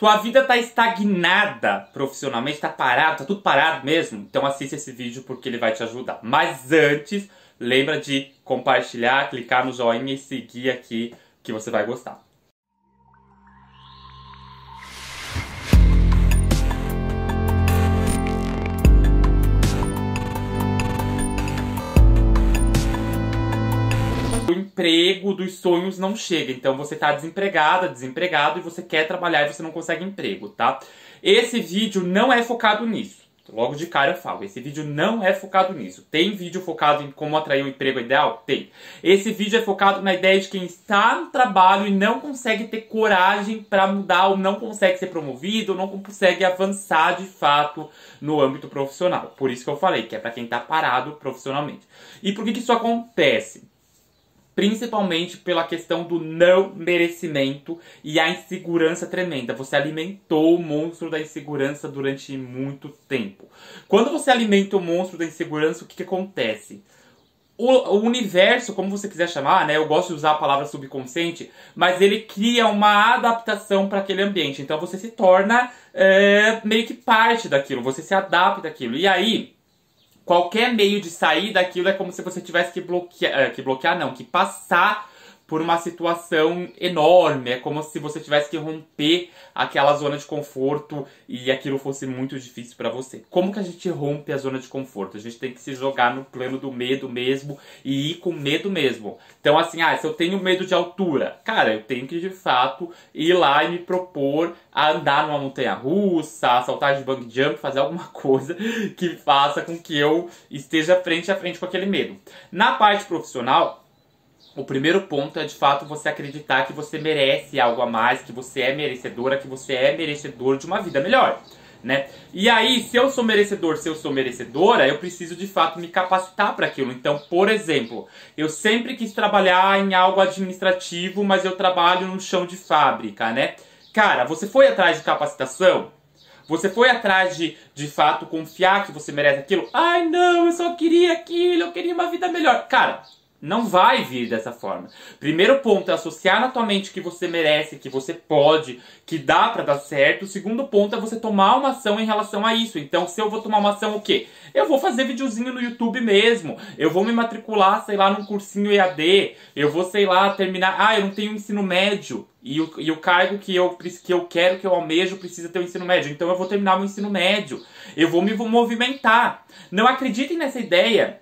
tua vida tá estagnada profissionalmente, tá parado, tá tudo parado mesmo, então assista esse vídeo porque ele vai te ajudar. Mas antes, lembra de compartilhar, clicar no joinha e seguir aqui que você vai gostar. Emprego dos sonhos não chega. Então você está desempregada, desempregado e você quer trabalhar e você não consegue emprego, tá? Esse vídeo não é focado nisso. Logo de cara eu falo, esse vídeo não é focado nisso. Tem vídeo focado em como atrair um emprego ideal? Tem. Esse vídeo é focado na ideia de quem está no trabalho e não consegue ter coragem para mudar, ou não consegue ser promovido, ou não consegue avançar de fato no âmbito profissional. Por isso que eu falei, que é para quem está parado profissionalmente. E por que, que isso acontece? Principalmente pela questão do não merecimento e a insegurança tremenda. Você alimentou o monstro da insegurança durante muito tempo. Quando você alimenta o monstro da insegurança, o que, que acontece? O, universo, como você quiser chamar, né? Eu gosto de usar a palavra subconsciente, mas ele cria uma adaptação para aquele ambiente. Então você se torna é, meio que parte daquilo, você se adapta daquilo. E aí, qualquer meio de sair daquilo é como se você tivesse que bloquear, eh, que bloquear não, que passar por uma situação enorme. É como se você tivesse que romper aquela zona de conforto e aquilo fosse muito difícil para você. Como que a gente rompe a zona de conforto? A gente tem que se jogar no plano do medo mesmo e ir com medo mesmo. Então, assim, ah, se eu tenho medo de altura, cara, eu tenho que de fato ir lá e me propor a andar numa montanha russa, saltar de bungee jump, fazer alguma coisa que faça com que eu esteja frente a frente com aquele medo. Na parte profissional, o primeiro ponto é de fato você acreditar que você merece algo a mais, que você é merecedora, que você é merecedor de uma vida melhor. Né? E aí, se eu sou merecedor, se eu sou merecedora, eu preciso de fato me capacitar para aquilo. Então, por exemplo, eu sempre quis trabalhar em algo administrativo, mas eu trabalho no chão de fábrica, né? Cara, você foi atrás de capacitação? Você foi atrás de, de fato, confiar que você merece aquilo? Ai, não, eu só queria aquilo, eu queria uma vida melhor. Cara, não vai vir dessa forma. Primeiro ponto é associar na tua mente que você merece, que você pode, que dá para dar certo. O segundo ponto é você tomar uma ação em relação a isso. Então, se eu vou tomar uma ação, o quê? Eu vou fazer videozinho no YouTube mesmo. Eu vou me matricular, sei lá, num cursinho EAD. Eu vou, sei lá, terminar. Ah, eu não tenho ensino médio. E o, e o cargo que eu, que eu quero, que eu almejo, precisa ter o um ensino médio. Então eu vou terminar meu ensino médio. Eu vou me movimentar. Não acreditem nessa ideia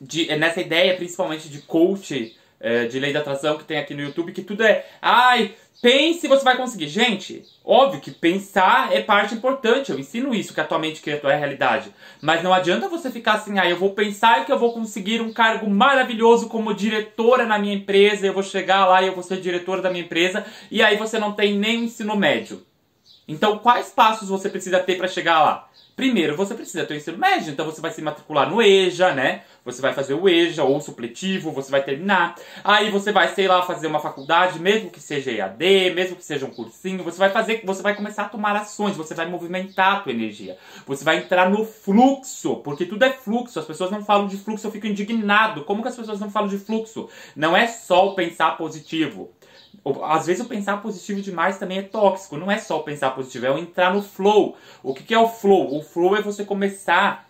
de, nessa ideia, principalmente de coach é, de lei da atração que tem aqui no YouTube, que tudo é, ai, pense você vai conseguir. Gente, óbvio que pensar é parte importante, eu ensino isso, que a tua mente cria a tua realidade. Mas não adianta você ficar assim, ah, eu vou pensar que eu vou conseguir um cargo maravilhoso como diretora na minha empresa, eu vou chegar lá e eu vou ser diretora da minha empresa, e aí você não tem nem ensino médio. Então, quais passos você precisa ter para chegar lá? Primeiro, você precisa ter o ensino médio, então você vai se matricular no EJA, né? Você vai fazer o EJA ou o supletivo, você vai terminar. Aí você vai, sei lá, fazer uma faculdade, mesmo que seja EAD, mesmo que seja um cursinho, você vai fazer, você vai começar a tomar ações, você vai movimentar a tua energia. Você vai entrar no fluxo, porque tudo é fluxo. As pessoas não falam de fluxo, eu fico indignado. Como que as pessoas não falam de fluxo? Não é só o pensar positivo. Às vezes o pensar positivo demais também é tóxico. Não é só pensar positivo, é entrar no flow. O que, que é o flow? O flow é você começar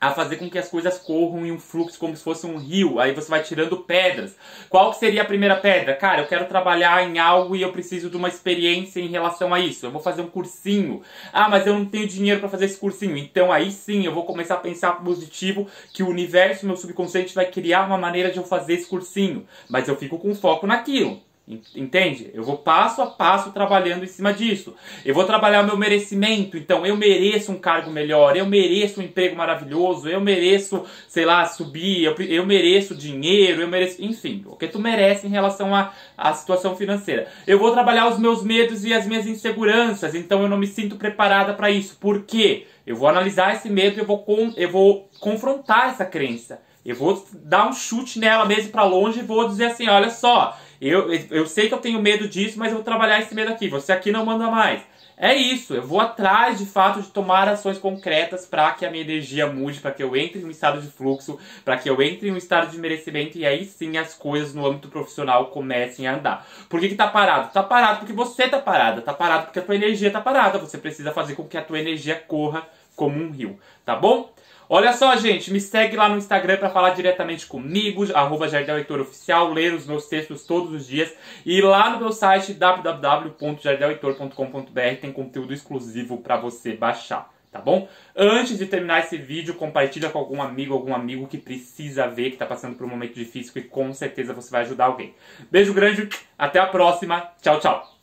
a fazer com que as coisas corram em um fluxo como se fosse um rio. Aí você vai tirando pedras. Qual que seria a primeira pedra? Cara, eu quero trabalhar em algo e eu preciso de uma experiência em relação a isso. Eu vou fazer um cursinho. Ah, mas eu não tenho dinheiro para fazer esse cursinho. Então aí sim eu vou começar a pensar positivo que o universo, meu subconsciente vai criar uma maneira de eu fazer esse cursinho. Mas eu fico com foco naquilo. Entende? Eu vou passo a passo trabalhando em cima disso. Eu vou trabalhar o meu merecimento. Então, eu mereço um cargo melhor, eu mereço um emprego maravilhoso, eu mereço, sei lá, subir, eu, eu mereço dinheiro, eu mereço. Enfim, o que tu merece em relação à, à situação financeira. Eu vou trabalhar os meus medos e as minhas inseguranças. Então, eu não me sinto preparada para isso. Por quê? Eu vou analisar esse medo e eu vou, eu vou confrontar essa crença. Eu vou dar um chute nela mesmo para longe e vou dizer assim, olha só, eu, eu sei que eu tenho medo disso, mas eu vou trabalhar esse medo aqui. Você aqui não manda mais. É isso, eu vou atrás de fato de tomar ações concretas para que a minha energia mude, para que eu entre em um estado de fluxo, para que eu entre em um estado de merecimento e aí sim as coisas no âmbito profissional comecem a andar. Por que, que tá parado? Tá parado porque você tá parada, tá parado porque a tua energia tá parada. Você precisa fazer com que a tua energia corra como um rio, tá bom? Olha só, gente, me segue lá no Instagram para falar diretamente comigo, arroba Oficial, ler os meus textos todos os dias. E lá no meu site www.jardelheitor.com.br tem conteúdo exclusivo para você baixar, tá bom? Antes de terminar esse vídeo, compartilha com algum amigo, algum amigo que precisa ver, que está passando por um momento difícil e com certeza você vai ajudar alguém. Beijo grande, até a próxima, tchau, tchau!